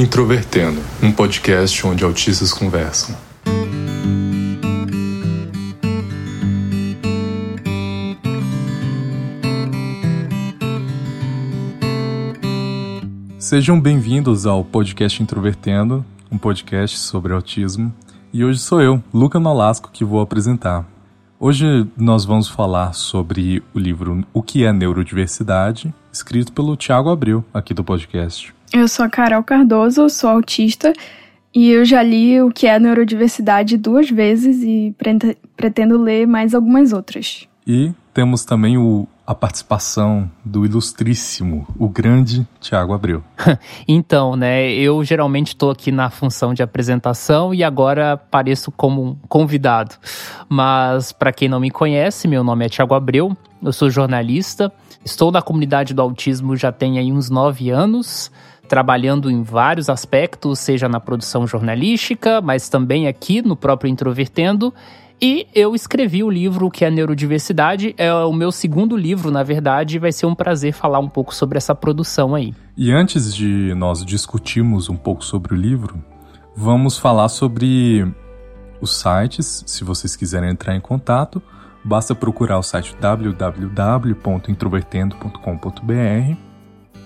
Introvertendo, um podcast onde autistas conversam. Sejam bem-vindos ao podcast Introvertendo, um podcast sobre autismo. E hoje sou eu, Luca Nolasco, que vou apresentar. Hoje nós vamos falar sobre o livro O que é Neurodiversidade, escrito pelo Tiago Abril, aqui do podcast. Eu sou a Carol Cardoso, sou autista e eu já li o que é neurodiversidade duas vezes e pretendo ler mais algumas outras. E temos também o, a participação do ilustríssimo, o grande Tiago Abreu. então, né, eu geralmente estou aqui na função de apresentação e agora apareço como um convidado. Mas para quem não me conhece, meu nome é Tiago Abreu, eu sou jornalista, estou na comunidade do autismo já tem aí uns nove anos trabalhando em vários aspectos, seja na produção jornalística, mas também aqui no próprio Introvertendo. E eu escrevi o livro que é Neurodiversidade, é o meu segundo livro, na verdade, e vai ser um prazer falar um pouco sobre essa produção aí. E antes de nós discutirmos um pouco sobre o livro, vamos falar sobre os sites, se vocês quiserem entrar em contato, basta procurar o site www.introvertendo.com.br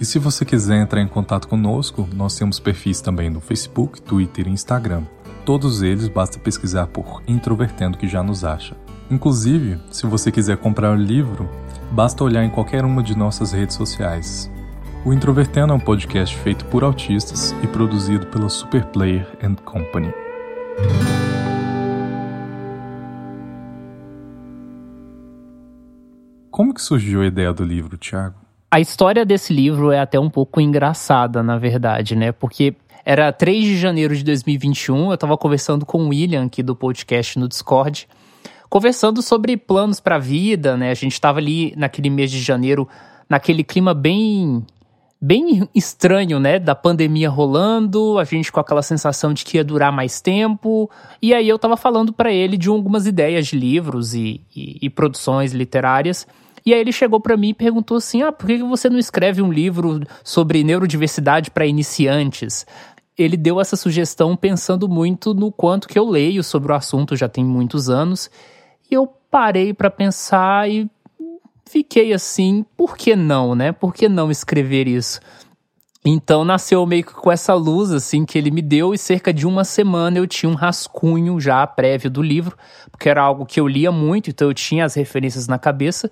e se você quiser entrar em contato conosco, nós temos perfis também no Facebook, Twitter e Instagram. Todos eles basta pesquisar por Introvertendo que já nos acha. Inclusive, se você quiser comprar o livro, basta olhar em qualquer uma de nossas redes sociais. O Introvertendo é um podcast feito por autistas e produzido pela Superplayer and Company. Como que surgiu a ideia do livro, Thiago? A história desse livro é até um pouco engraçada, na verdade, né? Porque era 3 de janeiro de 2021, eu estava conversando com o William aqui do podcast no Discord, conversando sobre planos para a vida, né? A gente estava ali naquele mês de janeiro, naquele clima bem bem estranho, né? Da pandemia rolando, a gente com aquela sensação de que ia durar mais tempo. E aí eu tava falando para ele de algumas ideias de livros e, e, e produções literárias. E aí ele chegou para mim e perguntou assim: "Ah, por que você não escreve um livro sobre neurodiversidade para iniciantes?" Ele deu essa sugestão pensando muito no quanto que eu leio sobre o assunto já tem muitos anos. E eu parei para pensar e fiquei assim, por que não, né? Por que não escrever isso? Então nasceu meio que com essa luz assim que ele me deu e cerca de uma semana eu tinha um rascunho já prévio do livro, porque era algo que eu lia muito, então eu tinha as referências na cabeça.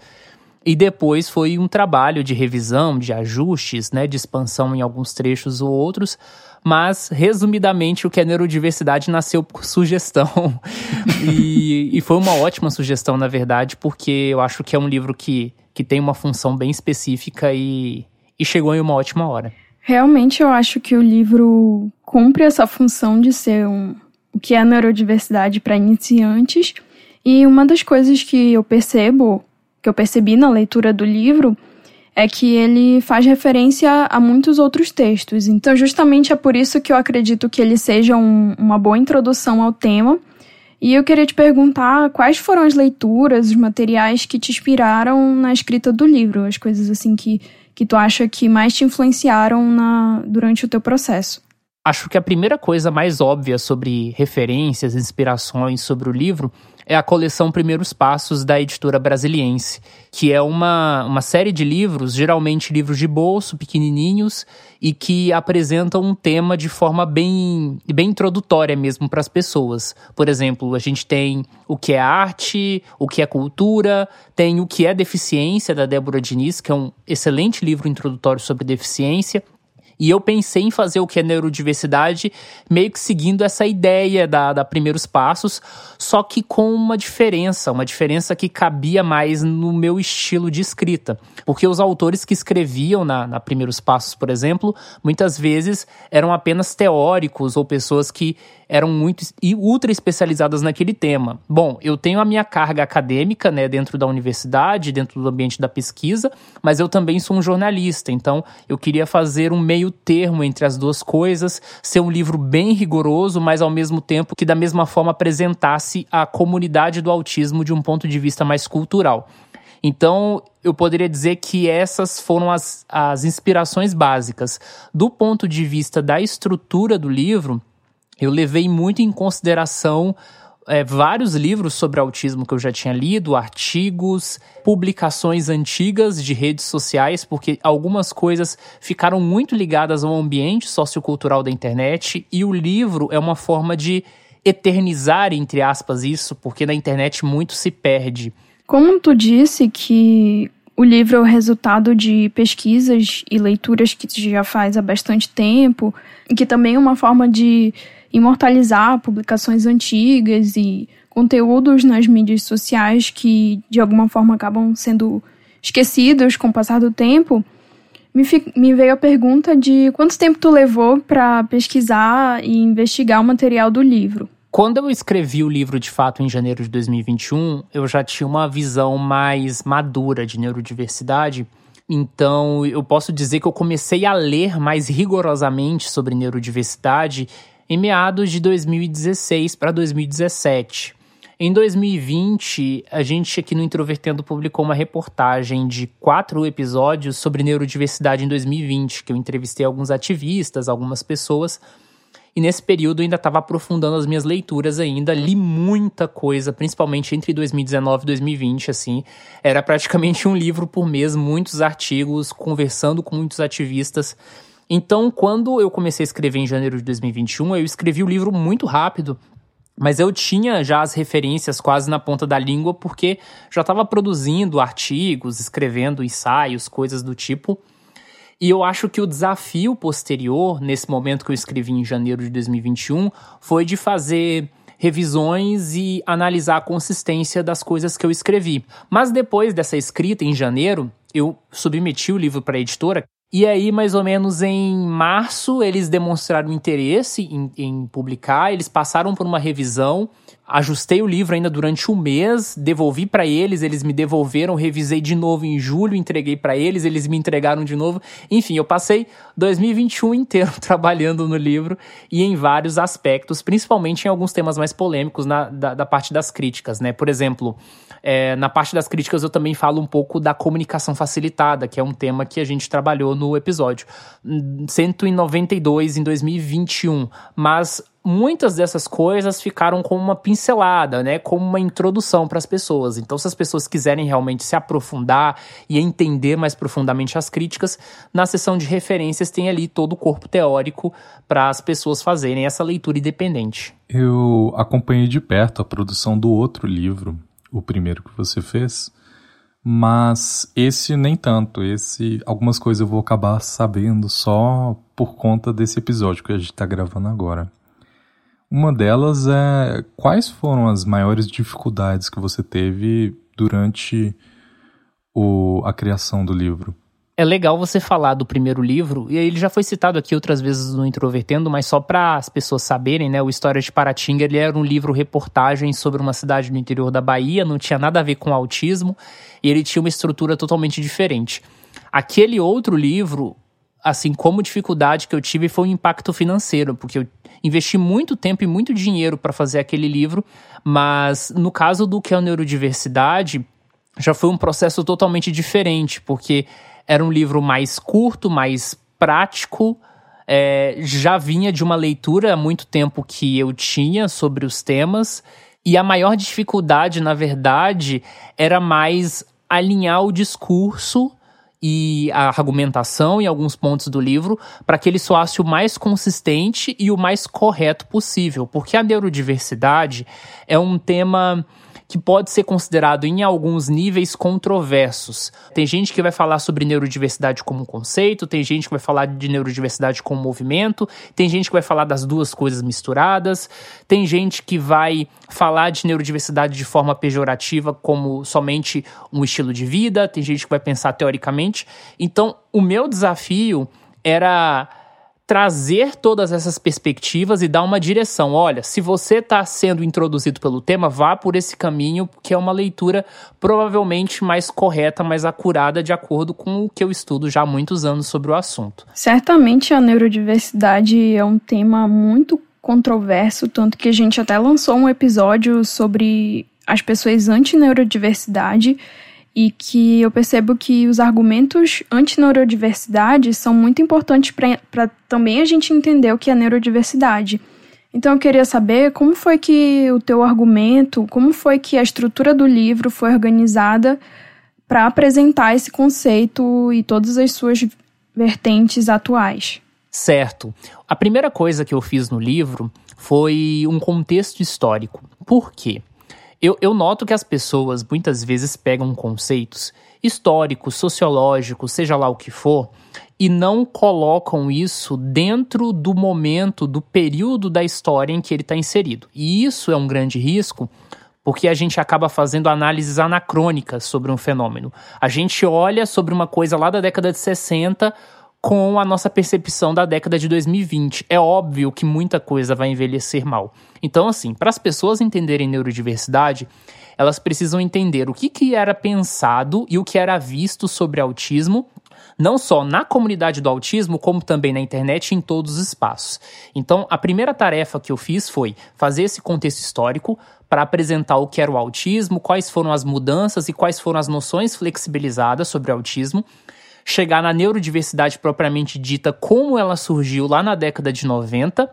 E depois foi um trabalho de revisão, de ajustes, né, de expansão em alguns trechos ou outros. Mas, resumidamente, o que é neurodiversidade nasceu por sugestão. e, e foi uma ótima sugestão, na verdade, porque eu acho que é um livro que, que tem uma função bem específica e, e chegou em uma ótima hora. Realmente, eu acho que o livro cumpre essa função de ser um, o que é neurodiversidade para iniciantes. E uma das coisas que eu percebo que eu percebi na leitura do livro é que ele faz referência a muitos outros textos. Então, justamente é por isso que eu acredito que ele seja um, uma boa introdução ao tema. E eu queria te perguntar quais foram as leituras, os materiais que te inspiraram na escrita do livro, as coisas assim que, que tu acha que mais te influenciaram na, durante o teu processo. Acho que a primeira coisa mais óbvia sobre referências, inspirações sobre o livro é a coleção Primeiros Passos da editora Brasiliense, que é uma, uma série de livros, geralmente livros de bolso, pequenininhos, e que apresentam um tema de forma bem, bem introdutória mesmo para as pessoas. Por exemplo, a gente tem o que é arte, o que é cultura, tem o que é deficiência, da Débora Diniz, que é um excelente livro introdutório sobre deficiência. E eu pensei em fazer o que é neurodiversidade, meio que seguindo essa ideia da, da Primeiros Passos, só que com uma diferença, uma diferença que cabia mais no meu estilo de escrita. Porque os autores que escreviam na, na Primeiros Passos, por exemplo, muitas vezes eram apenas teóricos ou pessoas que eram muito e ultra especializadas naquele tema. Bom, eu tenho a minha carga acadêmica, né, dentro da universidade, dentro do ambiente da pesquisa, mas eu também sou um jornalista, então eu queria fazer um meio termo entre as duas coisas, ser um livro bem rigoroso, mas ao mesmo tempo que da mesma forma apresentasse a comunidade do autismo de um ponto de vista mais cultural. Então, eu poderia dizer que essas foram as, as inspirações básicas. Do ponto de vista da estrutura do livro, eu levei muito em consideração é, vários livros sobre autismo que eu já tinha lido, artigos, publicações antigas de redes sociais, porque algumas coisas ficaram muito ligadas ao ambiente sociocultural da internet e o livro é uma forma de eternizar, entre aspas, isso, porque na internet muito se perde. Como tu disse que o livro é o resultado de pesquisas e leituras que tu já faz há bastante tempo, e que também é uma forma de imortalizar publicações antigas e conteúdos nas mídias sociais que de alguma forma acabam sendo esquecidos com o passar do tempo, me, me veio a pergunta de quanto tempo tu levou para pesquisar e investigar o material do livro. Quando eu escrevi o livro de fato em janeiro de 2021, eu já tinha uma visão mais madura de neurodiversidade. Então, eu posso dizer que eu comecei a ler mais rigorosamente sobre neurodiversidade em meados de 2016 para 2017. Em 2020, a gente aqui no Introvertendo publicou uma reportagem de quatro episódios sobre neurodiversidade em 2020, que eu entrevistei alguns ativistas, algumas pessoas e nesse período eu ainda estava aprofundando as minhas leituras ainda, li muita coisa, principalmente entre 2019 e 2020, assim. Era praticamente um livro por mês, muitos artigos, conversando com muitos ativistas. Então, quando eu comecei a escrever em janeiro de 2021, eu escrevi o livro muito rápido, mas eu tinha já as referências quase na ponta da língua, porque já estava produzindo artigos, escrevendo ensaios, coisas do tipo. E eu acho que o desafio posterior, nesse momento que eu escrevi em janeiro de 2021, foi de fazer revisões e analisar a consistência das coisas que eu escrevi. Mas depois dessa escrita em janeiro, eu submeti o livro para a editora. E aí, mais ou menos em março, eles demonstraram interesse em, em publicar, eles passaram por uma revisão ajustei o livro ainda durante um mês, devolvi para eles, eles me devolveram, revisei de novo em julho, entreguei para eles, eles me entregaram de novo. Enfim, eu passei 2021 inteiro trabalhando no livro e em vários aspectos, principalmente em alguns temas mais polêmicos na, da, da parte das críticas, né? Por exemplo, é, na parte das críticas eu também falo um pouco da comunicação facilitada, que é um tema que a gente trabalhou no episódio 192 em 2021, mas muitas dessas coisas ficaram como uma pincelada, né, como uma introdução para as pessoas. Então, se as pessoas quiserem realmente se aprofundar e entender mais profundamente as críticas, na seção de referências tem ali todo o corpo teórico para as pessoas fazerem essa leitura independente. Eu acompanhei de perto a produção do outro livro, o primeiro que você fez. Mas esse nem tanto. Esse algumas coisas eu vou acabar sabendo só por conta desse episódio que a gente está gravando agora. Uma delas é quais foram as maiores dificuldades que você teve durante o, a criação do livro? É legal você falar do primeiro livro, e ele já foi citado aqui outras vezes no Introvertendo, mas só para as pessoas saberem, né? O História de Paratinga, ele era um livro reportagem sobre uma cidade no interior da Bahia, não tinha nada a ver com autismo, e ele tinha uma estrutura totalmente diferente. Aquele outro livro, assim como dificuldade que eu tive foi o impacto financeiro, porque eu investi muito tempo e muito dinheiro para fazer aquele livro, mas no caso do que é a neurodiversidade, já foi um processo totalmente diferente, porque era um livro mais curto, mais prático, é, já vinha de uma leitura há muito tempo que eu tinha sobre os temas, e a maior dificuldade, na verdade, era mais alinhar o discurso e a argumentação em alguns pontos do livro para que ele soasse o mais consistente e o mais correto possível, porque a neurodiversidade é um tema que pode ser considerado em alguns níveis controversos. Tem gente que vai falar sobre neurodiversidade como conceito, tem gente que vai falar de neurodiversidade como movimento, tem gente que vai falar das duas coisas misturadas, tem gente que vai falar de neurodiversidade de forma pejorativa como somente um estilo de vida, tem gente que vai pensar teoricamente. Então, o meu desafio era trazer todas essas perspectivas e dar uma direção. Olha, se você está sendo introduzido pelo tema, vá por esse caminho, que é uma leitura provavelmente mais correta, mais acurada, de acordo com o que eu estudo já há muitos anos sobre o assunto. Certamente a neurodiversidade é um tema muito controverso, tanto que a gente até lançou um episódio sobre as pessoas anti-neurodiversidade e que eu percebo que os argumentos anti-neurodiversidade ssão muito importantes para também a gente entender o que é neurodiversidade. Então eu queria saber como foi que o teu argumento, como foi que a estrutura do livro foi organizada para apresentar esse conceito e todas as suas vertentes atuais. Certo. A primeira coisa que eu fiz no livro foi um contexto histórico. Por quê? Eu, eu noto que as pessoas muitas vezes pegam conceitos históricos, sociológicos, seja lá o que for, e não colocam isso dentro do momento, do período da história em que ele está inserido. E isso é um grande risco, porque a gente acaba fazendo análises anacrônicas sobre um fenômeno. A gente olha sobre uma coisa lá da década de 60 com a nossa percepção da década de 2020. É óbvio que muita coisa vai envelhecer mal. Então, assim, para as pessoas entenderem neurodiversidade, elas precisam entender o que, que era pensado e o que era visto sobre autismo, não só na comunidade do autismo, como também na internet e em todos os espaços. Então, a primeira tarefa que eu fiz foi fazer esse contexto histórico para apresentar o que era o autismo, quais foram as mudanças e quais foram as noções flexibilizadas sobre o autismo chegar na neurodiversidade propriamente dita, como ela surgiu lá na década de 90,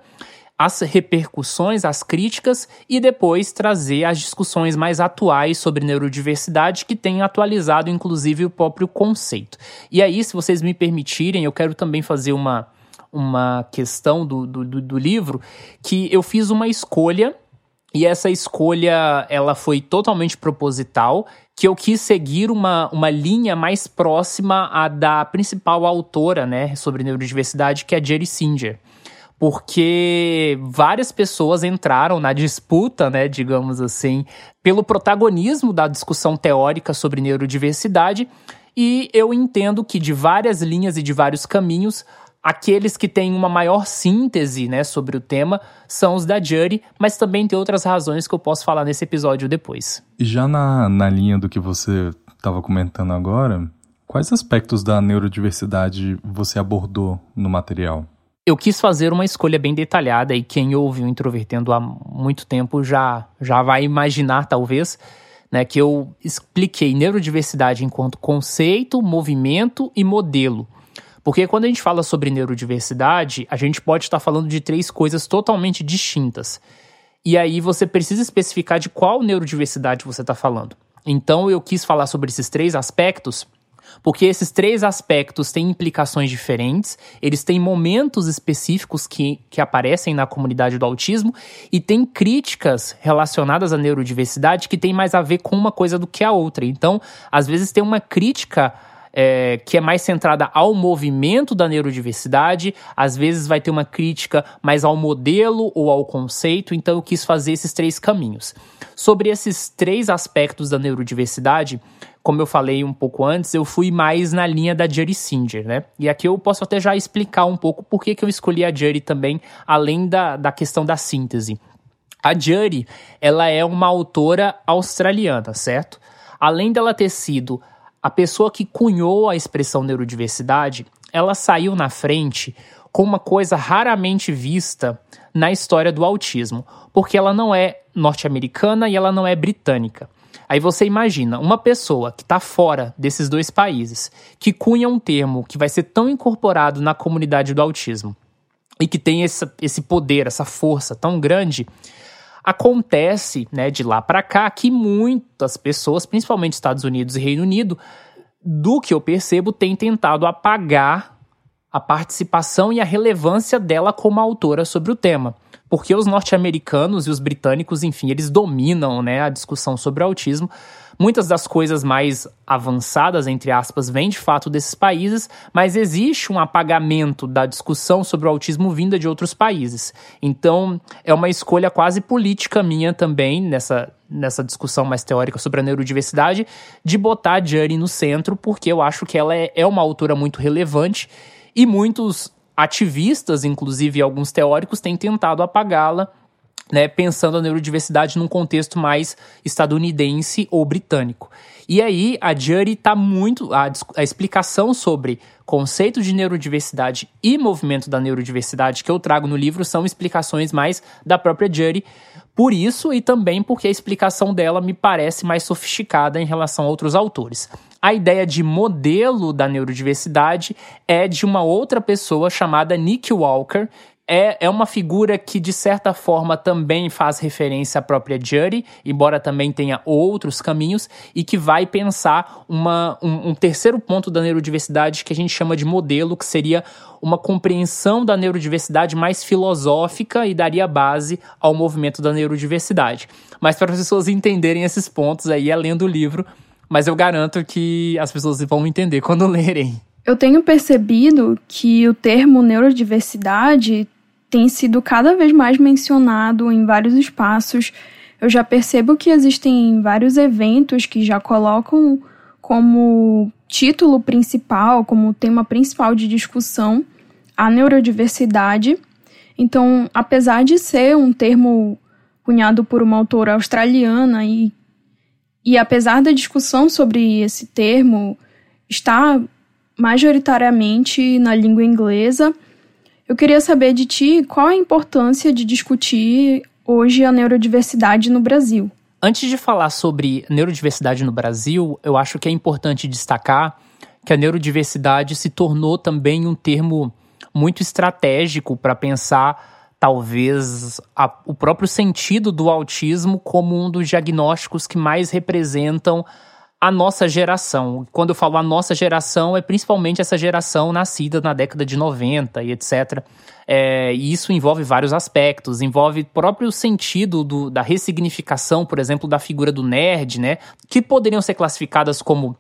as repercussões, as críticas e depois trazer as discussões mais atuais sobre neurodiversidade que têm atualizado inclusive o próprio conceito. E aí, se vocês me permitirem, eu quero também fazer uma, uma questão do, do, do livro que eu fiz uma escolha e essa escolha ela foi totalmente proposital, que eu quis seguir uma, uma linha mais próxima à da principal autora né, sobre neurodiversidade, que é Jerry Singer. Porque várias pessoas entraram na disputa, né, digamos assim, pelo protagonismo da discussão teórica sobre neurodiversidade, e eu entendo que de várias linhas e de vários caminhos, Aqueles que têm uma maior síntese né, sobre o tema são os da Jury, mas também tem outras razões que eu posso falar nesse episódio depois. E já na, na linha do que você estava comentando agora, quais aspectos da neurodiversidade você abordou no material? Eu quis fazer uma escolha bem detalhada e quem ouve o Introvertendo há muito tempo já, já vai imaginar, talvez, né, que eu expliquei neurodiversidade enquanto conceito, movimento e modelo. Porque quando a gente fala sobre neurodiversidade, a gente pode estar falando de três coisas totalmente distintas. E aí você precisa especificar de qual neurodiversidade você está falando. Então eu quis falar sobre esses três aspectos porque esses três aspectos têm implicações diferentes, eles têm momentos específicos que, que aparecem na comunidade do autismo e tem críticas relacionadas à neurodiversidade que tem mais a ver com uma coisa do que a outra. Então, às vezes tem uma crítica é, que é mais centrada ao movimento da neurodiversidade, às vezes vai ter uma crítica mais ao modelo ou ao conceito, então eu quis fazer esses três caminhos. Sobre esses três aspectos da neurodiversidade, como eu falei um pouco antes, eu fui mais na linha da Jerry Singer, né? E aqui eu posso até já explicar um pouco por que, que eu escolhi a Jerry também, além da, da questão da síntese. A Judy, ela é uma autora australiana, certo? Além dela ter sido a pessoa que cunhou a expressão neurodiversidade, ela saiu na frente com uma coisa raramente vista na história do autismo, porque ela não é norte-americana e ela não é britânica. Aí você imagina uma pessoa que está fora desses dois países, que cunha um termo que vai ser tão incorporado na comunidade do autismo e que tem esse, esse poder, essa força tão grande, Acontece, né, de lá para cá, que muitas pessoas, principalmente Estados Unidos e Reino Unido, do que eu percebo, têm tentado apagar a participação e a relevância dela como autora sobre o tema. Porque os norte-americanos e os britânicos, enfim, eles dominam né, a discussão sobre o autismo, Muitas das coisas mais avançadas, entre aspas, vêm de fato desses países, mas existe um apagamento da discussão sobre o autismo vinda de outros países. Então, é uma escolha quase política minha também, nessa, nessa discussão mais teórica sobre a neurodiversidade, de botar a Jane no centro, porque eu acho que ela é, é uma autora muito relevante e muitos ativistas, inclusive alguns teóricos, têm tentado apagá-la né, pensando a neurodiversidade num contexto mais estadunidense ou britânico. E aí a Jury está muito. A, a explicação sobre conceito de neurodiversidade e movimento da neurodiversidade que eu trago no livro são explicações mais da própria Jury. Por isso e também porque a explicação dela me parece mais sofisticada em relação a outros autores. A ideia de modelo da neurodiversidade é de uma outra pessoa chamada Nick Walker, é, é uma figura que, de certa forma, também faz referência à própria Judy, embora também tenha outros caminhos, e que vai pensar uma, um, um terceiro ponto da neurodiversidade que a gente chama de modelo, que seria uma compreensão da neurodiversidade mais filosófica e daria base ao movimento da neurodiversidade. Mas para as pessoas entenderem esses pontos aí é lendo o livro, mas eu garanto que as pessoas vão entender quando lerem. Eu tenho percebido que o termo neurodiversidade tem sido cada vez mais mencionado em vários espaços. Eu já percebo que existem vários eventos que já colocam como título principal, como tema principal de discussão, a neurodiversidade. Então, apesar de ser um termo cunhado por uma autora australiana e, e apesar da discussão sobre esse termo estar majoritariamente na língua inglesa, eu queria saber de ti qual a importância de discutir hoje a neurodiversidade no Brasil. Antes de falar sobre neurodiversidade no Brasil, eu acho que é importante destacar que a neurodiversidade se tornou também um termo muito estratégico para pensar talvez a, o próprio sentido do autismo como um dos diagnósticos que mais representam a nossa geração. Quando eu falo a nossa geração, é principalmente essa geração nascida na década de 90 e etc. É, e isso envolve vários aspectos, envolve próprio sentido do, da ressignificação, por exemplo, da figura do nerd, né? Que poderiam ser classificadas como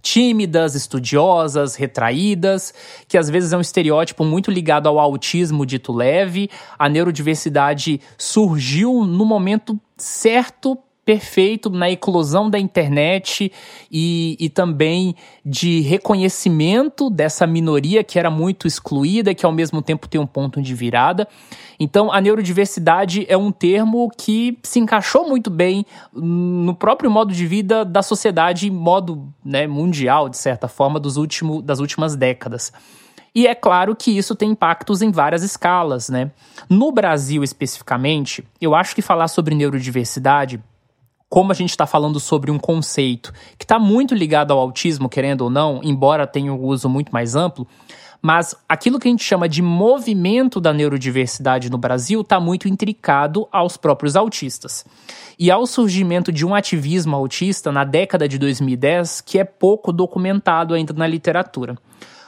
tímidas, estudiosas, retraídas, que às vezes é um estereótipo muito ligado ao autismo dito leve. A neurodiversidade surgiu no momento certo perfeito na eclosão da internet e, e também de reconhecimento dessa minoria que era muito excluída, que ao mesmo tempo tem um ponto de virada. Então, a neurodiversidade é um termo que se encaixou muito bem no próprio modo de vida da sociedade, modo né, mundial, de certa forma, dos último, das últimas décadas. E é claro que isso tem impactos em várias escalas, né? No Brasil especificamente, eu acho que falar sobre neurodiversidade como a gente está falando sobre um conceito que está muito ligado ao autismo, querendo ou não, embora tenha um uso muito mais amplo, mas aquilo que a gente chama de movimento da neurodiversidade no Brasil está muito intricado aos próprios autistas. E ao surgimento de um ativismo autista na década de 2010 que é pouco documentado ainda na literatura.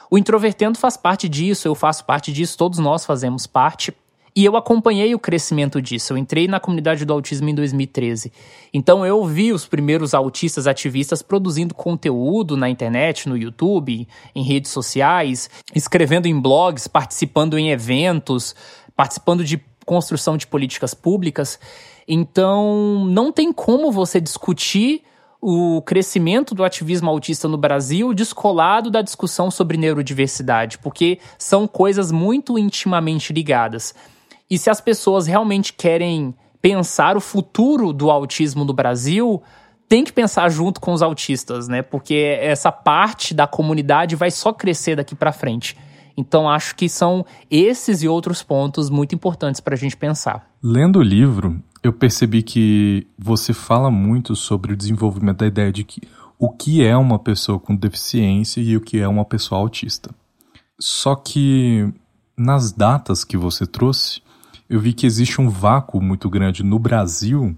O Introvertendo faz parte disso, eu faço parte disso, todos nós fazemos parte. E eu acompanhei o crescimento disso. Eu entrei na comunidade do autismo em 2013. Então eu vi os primeiros autistas ativistas produzindo conteúdo na internet, no YouTube, em redes sociais, escrevendo em blogs, participando em eventos, participando de construção de políticas públicas. Então não tem como você discutir o crescimento do ativismo autista no Brasil descolado da discussão sobre neurodiversidade, porque são coisas muito intimamente ligadas. E se as pessoas realmente querem pensar o futuro do autismo no Brasil, tem que pensar junto com os autistas, né? Porque essa parte da comunidade vai só crescer daqui para frente. Então acho que são esses e outros pontos muito importantes para a gente pensar. Lendo o livro, eu percebi que você fala muito sobre o desenvolvimento da ideia de que o que é uma pessoa com deficiência e o que é uma pessoa autista. Só que nas datas que você trouxe, eu vi que existe um vácuo muito grande no Brasil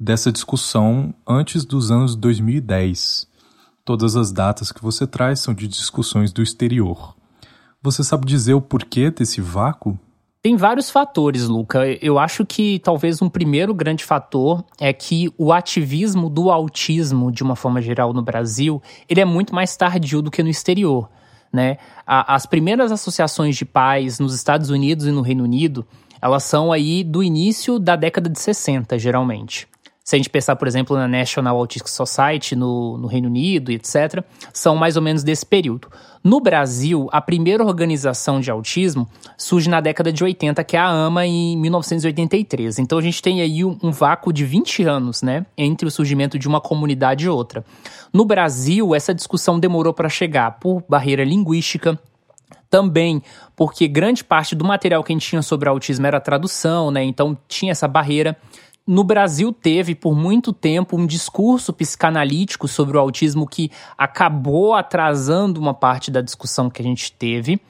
dessa discussão antes dos anos 2010. Todas as datas que você traz são de discussões do exterior. Você sabe dizer o porquê desse vácuo? Tem vários fatores, Luca. Eu acho que talvez um primeiro grande fator é que o ativismo do autismo, de uma forma geral no Brasil, ele é muito mais tardio do que no exterior. Né? As primeiras associações de pais nos Estados Unidos e no Reino Unido elas são aí do início da década de 60, geralmente. se a gente pensar, por exemplo, na National Autistic Society no, no Reino Unido, etc., são mais ou menos desse período. No Brasil, a primeira organização de autismo surge na década de 80, que é a AMA, em 1983. Então a gente tem aí um, um vácuo de 20 anos, né, entre o surgimento de uma comunidade e outra. No Brasil, essa discussão demorou para chegar por barreira linguística, também porque grande parte do material que a gente tinha sobre autismo era tradução, né? Então tinha essa barreira no Brasil teve por muito tempo um discurso psicanalítico sobre o autismo que acabou atrasando uma parte da discussão que a gente teve.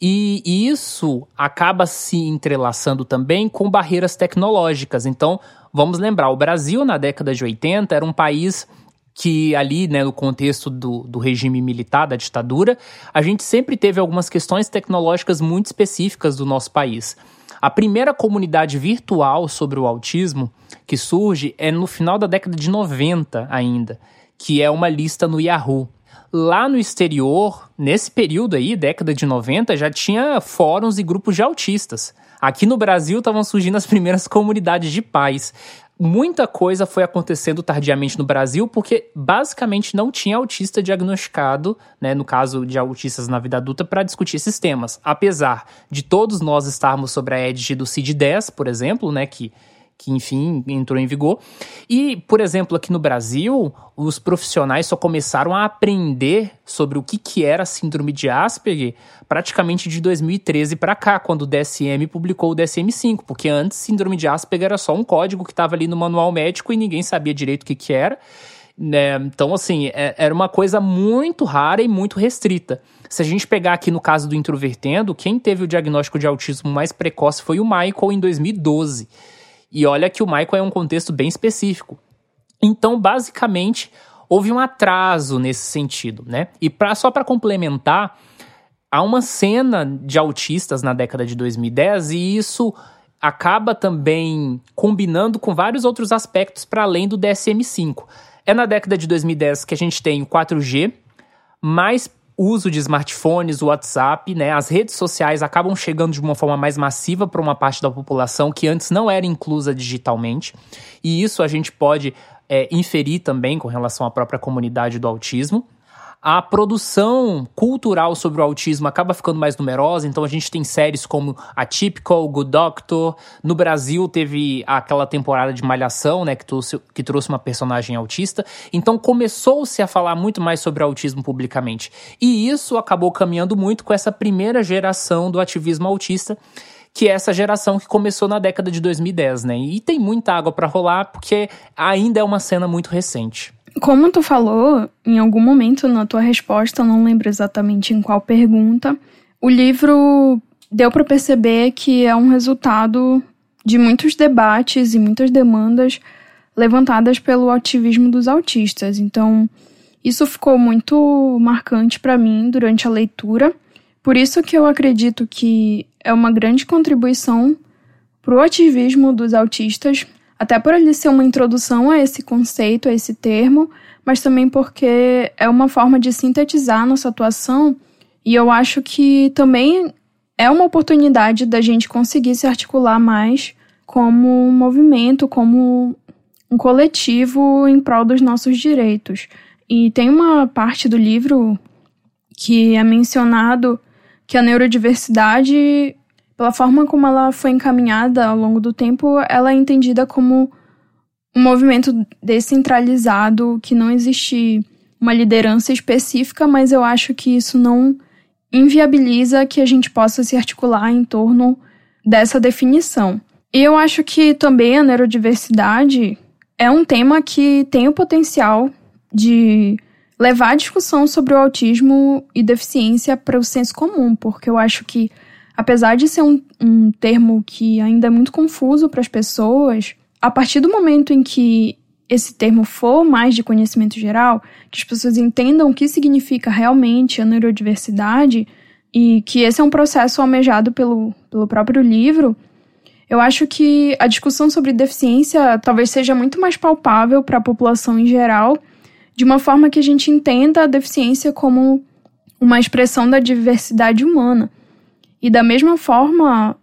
E isso acaba se entrelaçando também com barreiras tecnológicas. Então, vamos lembrar, o Brasil na década de 80 era um país que ali, né, no contexto do, do regime militar, da ditadura, a gente sempre teve algumas questões tecnológicas muito específicas do nosso país. A primeira comunidade virtual sobre o autismo que surge é no final da década de 90 ainda, que é uma lista no Yahoo. Lá no exterior, nesse período aí, década de 90, já tinha fóruns e grupos de autistas. Aqui no Brasil estavam surgindo as primeiras comunidades de pais muita coisa foi acontecendo tardiamente no Brasil, porque basicamente não tinha autista diagnosticado, né, no caso de autistas na vida adulta, para discutir esses temas. Apesar de todos nós estarmos sobre a edge do CID-10, por exemplo, né, que que enfim entrou em vigor. E, por exemplo, aqui no Brasil, os profissionais só começaram a aprender sobre o que, que era síndrome de Asperger praticamente de 2013 para cá, quando o DSM publicou o DSM-5, porque antes síndrome de Asperger era só um código que estava ali no manual médico e ninguém sabia direito o que, que era. Né? Então, assim, é, era uma coisa muito rara e muito restrita. Se a gente pegar aqui no caso do Introvertendo, quem teve o diagnóstico de autismo mais precoce foi o Michael em 2012. E olha que o Michael é um contexto bem específico. Então, basicamente, houve um atraso nesse sentido, né? E pra, só para complementar, há uma cena de autistas na década de 2010 e isso acaba também combinando com vários outros aspectos para além do DSM-5. É na década de 2010 que a gente tem o 4G, mais uso de smartphones, WhatsApp, né, as redes sociais acabam chegando de uma forma mais massiva para uma parte da população que antes não era inclusa digitalmente. E isso a gente pode é, inferir também com relação à própria comunidade do autismo a produção cultural sobre o autismo acaba ficando mais numerosa, então a gente tem séries como Atypical, Good Doctor. No Brasil teve aquela temporada de Malhação, né, que trouxe, que trouxe uma personagem autista. Então começou-se a falar muito mais sobre autismo publicamente. E isso acabou caminhando muito com essa primeira geração do ativismo autista que é essa geração que começou na década de 2010, né? E tem muita água para rolar porque ainda é uma cena muito recente. Como tu falou, em algum momento na tua resposta, não lembro exatamente em qual pergunta, o livro deu para perceber que é um resultado de muitos debates e muitas demandas levantadas pelo ativismo dos autistas. Então, isso ficou muito marcante para mim durante a leitura. Por isso que eu acredito que é uma grande contribuição para o ativismo dos autistas até por ele ser uma introdução a esse conceito, a esse termo, mas também porque é uma forma de sintetizar nossa atuação e eu acho que também é uma oportunidade da gente conseguir se articular mais como um movimento, como um coletivo em prol dos nossos direitos. E tem uma parte do livro que é mencionado que a neurodiversidade pela forma como ela foi encaminhada ao longo do tempo, ela é entendida como um movimento descentralizado, que não existe uma liderança específica, mas eu acho que isso não inviabiliza que a gente possa se articular em torno dessa definição. E eu acho que também a neurodiversidade é um tema que tem o potencial de levar a discussão sobre o autismo e deficiência para o senso comum, porque eu acho que apesar de ser um, um termo que ainda é muito confuso para as pessoas, a partir do momento em que esse termo for mais de conhecimento geral, que as pessoas entendam o que significa realmente a neurodiversidade e que esse é um processo almejado pelo, pelo próprio livro, eu acho que a discussão sobre deficiência talvez seja muito mais palpável para a população em geral, de uma forma que a gente entenda a deficiência como uma expressão da diversidade humana. E da mesma forma,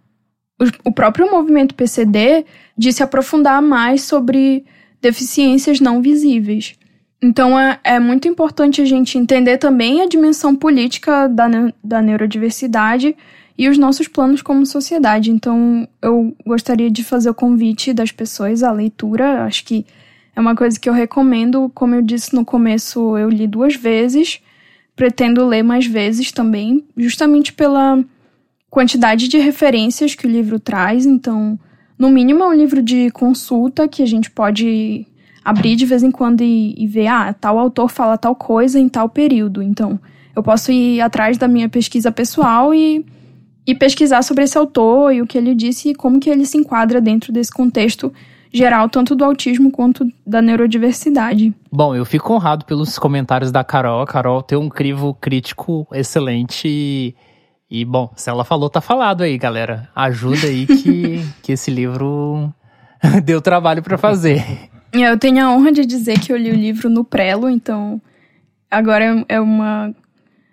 o próprio movimento PCD de se aprofundar mais sobre deficiências não visíveis. Então é, é muito importante a gente entender também a dimensão política da, da neurodiversidade e os nossos planos como sociedade. Então eu gostaria de fazer o convite das pessoas à leitura. Acho que é uma coisa que eu recomendo. Como eu disse no começo, eu li duas vezes. Pretendo ler mais vezes também, justamente pela quantidade de referências que o livro traz. Então, no mínimo, é um livro de consulta que a gente pode abrir de vez em quando e, e ver, ah, tal autor fala tal coisa em tal período. Então, eu posso ir atrás da minha pesquisa pessoal e, e pesquisar sobre esse autor e o que ele disse e como que ele se enquadra dentro desse contexto geral, tanto do autismo quanto da neurodiversidade. Bom, eu fico honrado pelos comentários da Carol. A Carol tem um crivo crítico excelente e e, bom, se ela falou, tá falado aí, galera. Ajuda aí que, que esse livro deu trabalho para fazer. Eu tenho a honra de dizer que eu li o livro no prelo, então agora é uma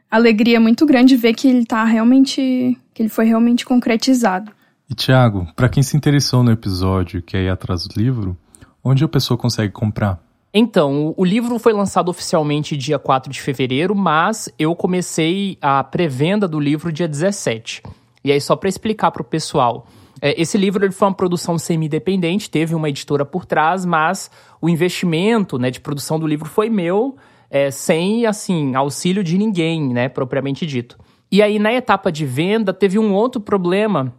alegria muito grande ver que ele tá realmente. que ele foi realmente concretizado. E Tiago, para quem se interessou no episódio e quer ir atrás do livro, onde a pessoa consegue comprar? Então, o livro foi lançado oficialmente dia 4 de fevereiro, mas eu comecei a pré-venda do livro dia 17. E aí, só para explicar para o pessoal, é, esse livro foi uma produção semi-independente, teve uma editora por trás, mas o investimento né, de produção do livro foi meu, é, sem assim auxílio de ninguém, né, propriamente dito. E aí, na etapa de venda, teve um outro problema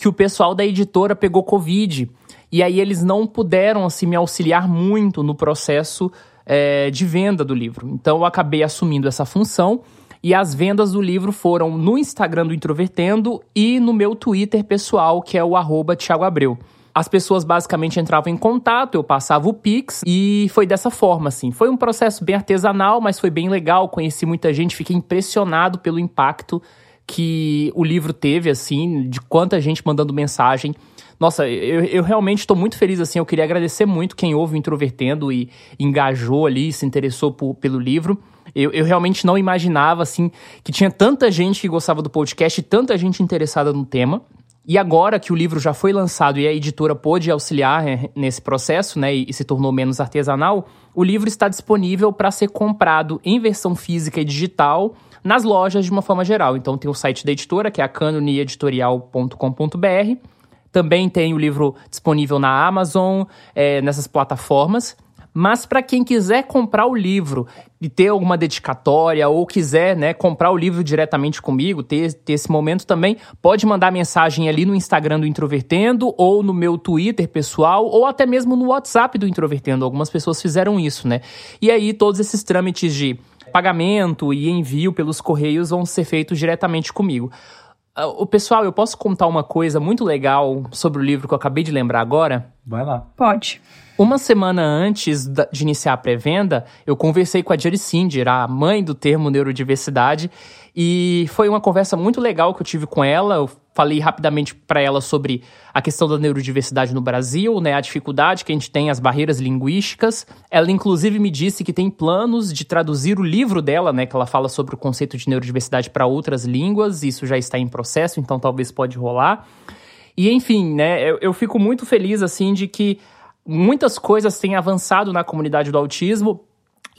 que o pessoal da editora pegou Covid. E aí eles não puderam assim me auxiliar muito no processo é, de venda do livro. Então eu acabei assumindo essa função e as vendas do livro foram no Instagram do Introvertendo e no meu Twitter pessoal, que é o arroba Thiago Abreu. As pessoas basicamente entravam em contato, eu passava o Pix e foi dessa forma, assim. Foi um processo bem artesanal, mas foi bem legal. Conheci muita gente, fiquei impressionado pelo impacto que o livro teve, assim, de quanta gente mandando mensagem nossa, eu, eu realmente estou muito feliz, assim. Eu queria agradecer muito quem ouve o Introvertendo e engajou ali, se interessou por, pelo livro. Eu, eu realmente não imaginava, assim, que tinha tanta gente que gostava do podcast e tanta gente interessada no tema. E agora que o livro já foi lançado e a editora pôde auxiliar né, nesse processo, né, e se tornou menos artesanal, o livro está disponível para ser comprado em versão física e digital nas lojas de uma forma geral. Então tem o site da editora, que é a também tem o livro disponível na Amazon, é, nessas plataformas. Mas para quem quiser comprar o livro e ter alguma dedicatória ou quiser né, comprar o livro diretamente comigo, ter, ter esse momento também, pode mandar mensagem ali no Instagram do Introvertendo ou no meu Twitter pessoal ou até mesmo no WhatsApp do Introvertendo. Algumas pessoas fizeram isso, né? E aí todos esses trâmites de pagamento e envio pelos correios vão ser feitos diretamente comigo. Ah, o pessoal, eu posso contar uma coisa muito legal sobre o livro que eu acabei de lembrar agora? Vai lá. Pode. Uma semana antes de iniciar a pré-venda, eu conversei com a Singer, a mãe do termo neurodiversidade, e foi uma conversa muito legal que eu tive com ela. Eu falei rapidamente para ela sobre a questão da neurodiversidade no Brasil, né, a dificuldade que a gente tem, as barreiras linguísticas. Ela inclusive me disse que tem planos de traduzir o livro dela, né, que ela fala sobre o conceito de neurodiversidade para outras línguas. Isso já está em processo, então talvez pode rolar. E enfim, né, eu, eu fico muito feliz assim de que muitas coisas têm avançado na comunidade do autismo,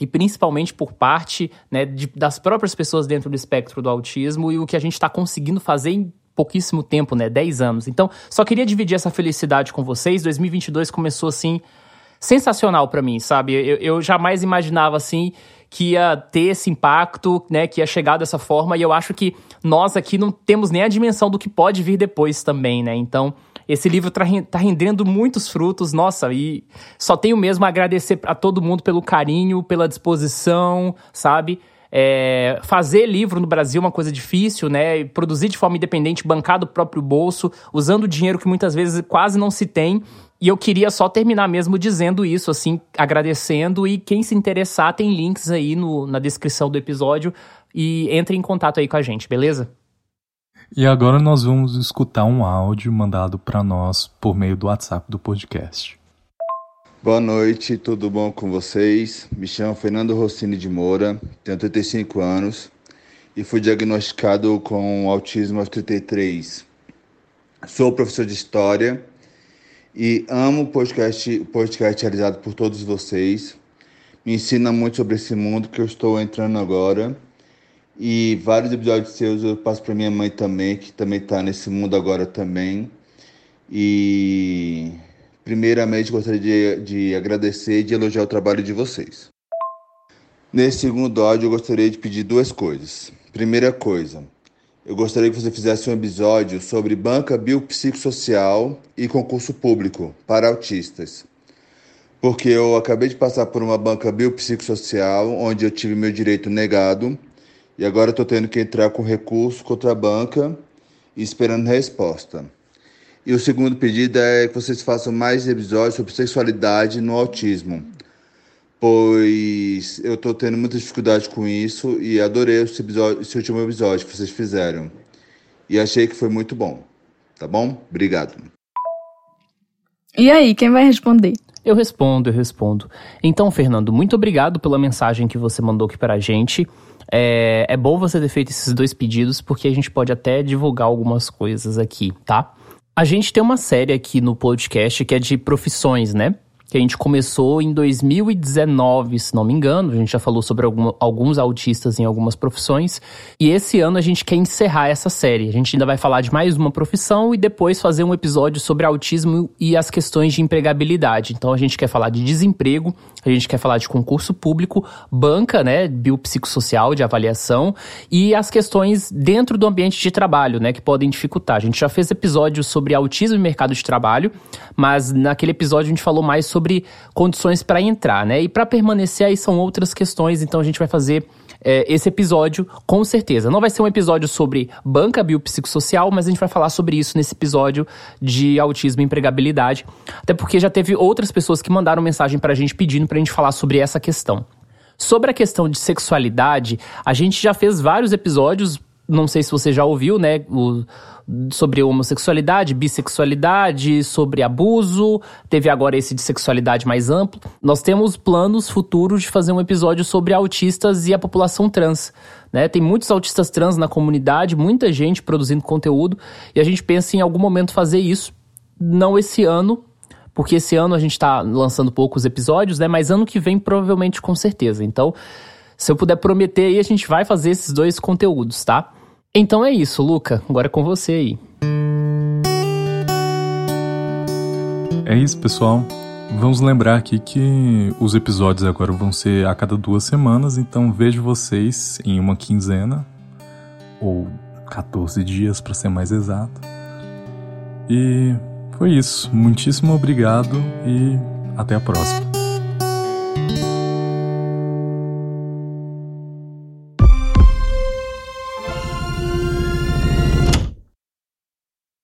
e principalmente por parte né, de, das próprias pessoas dentro do espectro do autismo e o que a gente está conseguindo fazer em pouquíssimo tempo, né, 10 anos. Então, só queria dividir essa felicidade com vocês. 2022 começou assim sensacional para mim, sabe? Eu, eu jamais imaginava assim que ia ter esse impacto, né, que ia chegar dessa forma e eu acho que nós aqui não temos nem a dimensão do que pode vir depois também, né? Então, esse livro tá, tá rendendo muitos frutos, nossa, e só tenho mesmo a agradecer a todo mundo pelo carinho, pela disposição, sabe? É, fazer livro no Brasil é uma coisa difícil, né? Produzir de forma independente, bancar do próprio bolso, usando dinheiro que muitas vezes quase não se tem. E eu queria só terminar mesmo dizendo isso, assim, agradecendo. E quem se interessar, tem links aí no, na descrição do episódio. E entre em contato aí com a gente, beleza? E agora nós vamos escutar um áudio mandado para nós por meio do WhatsApp do podcast. Boa noite, tudo bom com vocês? Me chamo Fernando Rossini de Moura, tenho 35 anos e fui diagnosticado com autismo aos 33. Sou professor de história e amo o podcast, podcast realizado por todos vocês. Me ensina muito sobre esse mundo que eu estou entrando agora. E vários episódios seus eu passo para minha mãe também, que também está nesse mundo agora também. E primeiramente gostaria de, de agradecer e de elogiar o trabalho de vocês. Nesse segundo áudio eu gostaria de pedir duas coisas. Primeira coisa, eu gostaria que você fizesse um episódio sobre banca biopsicossocial e concurso público para autistas. Porque eu acabei de passar por uma banca biopsicossocial onde eu tive meu direito negado e agora estou tendo que entrar com recurso contra a banca e esperando resposta. E o segundo pedido é que vocês façam mais episódios sobre sexualidade no autismo, pois eu estou tendo muita dificuldade com isso e adorei esse, episódio, esse último episódio que vocês fizeram. E achei que foi muito bom. Tá bom? Obrigado. E aí, quem vai responder? Eu respondo, eu respondo. Então, Fernando, muito obrigado pela mensagem que você mandou aqui para a gente. É, é bom você ter feito esses dois pedidos, porque a gente pode até divulgar algumas coisas aqui, tá? A gente tem uma série aqui no podcast que é de profissões, né? Que a gente começou em 2019, se não me engano. A gente já falou sobre algum, alguns autistas em algumas profissões. E esse ano a gente quer encerrar essa série. A gente ainda vai falar de mais uma profissão e depois fazer um episódio sobre autismo e as questões de empregabilidade. Então a gente quer falar de desemprego, a gente quer falar de concurso público, banca, né, biopsicossocial, de avaliação e as questões dentro do ambiente de trabalho, né, que podem dificultar. A gente já fez episódios sobre autismo e mercado de trabalho, mas naquele episódio a gente falou mais sobre sobre condições para entrar, né? E para permanecer aí são outras questões, então a gente vai fazer é, esse episódio com certeza. Não vai ser um episódio sobre banca biopsicossocial, mas a gente vai falar sobre isso nesse episódio de autismo e empregabilidade. Até porque já teve outras pessoas que mandaram mensagem para a gente pedindo para a gente falar sobre essa questão. Sobre a questão de sexualidade, a gente já fez vários episódios não sei se você já ouviu, né? O, sobre homossexualidade, bissexualidade, sobre abuso. Teve agora esse de sexualidade mais amplo. Nós temos planos futuros de fazer um episódio sobre autistas e a população trans. Né? Tem muitos autistas trans na comunidade, muita gente produzindo conteúdo, e a gente pensa em algum momento fazer isso. Não esse ano, porque esse ano a gente está lançando poucos episódios, né? Mas ano que vem, provavelmente, com certeza. Então, se eu puder prometer aí, a gente vai fazer esses dois conteúdos, tá? Então é isso, Luca. Agora é com você aí. É isso, pessoal. Vamos lembrar aqui que os episódios agora vão ser a cada duas semanas, então vejo vocês em uma quinzena, ou 14 dias para ser mais exato. E foi isso. Muitíssimo obrigado e até a próxima.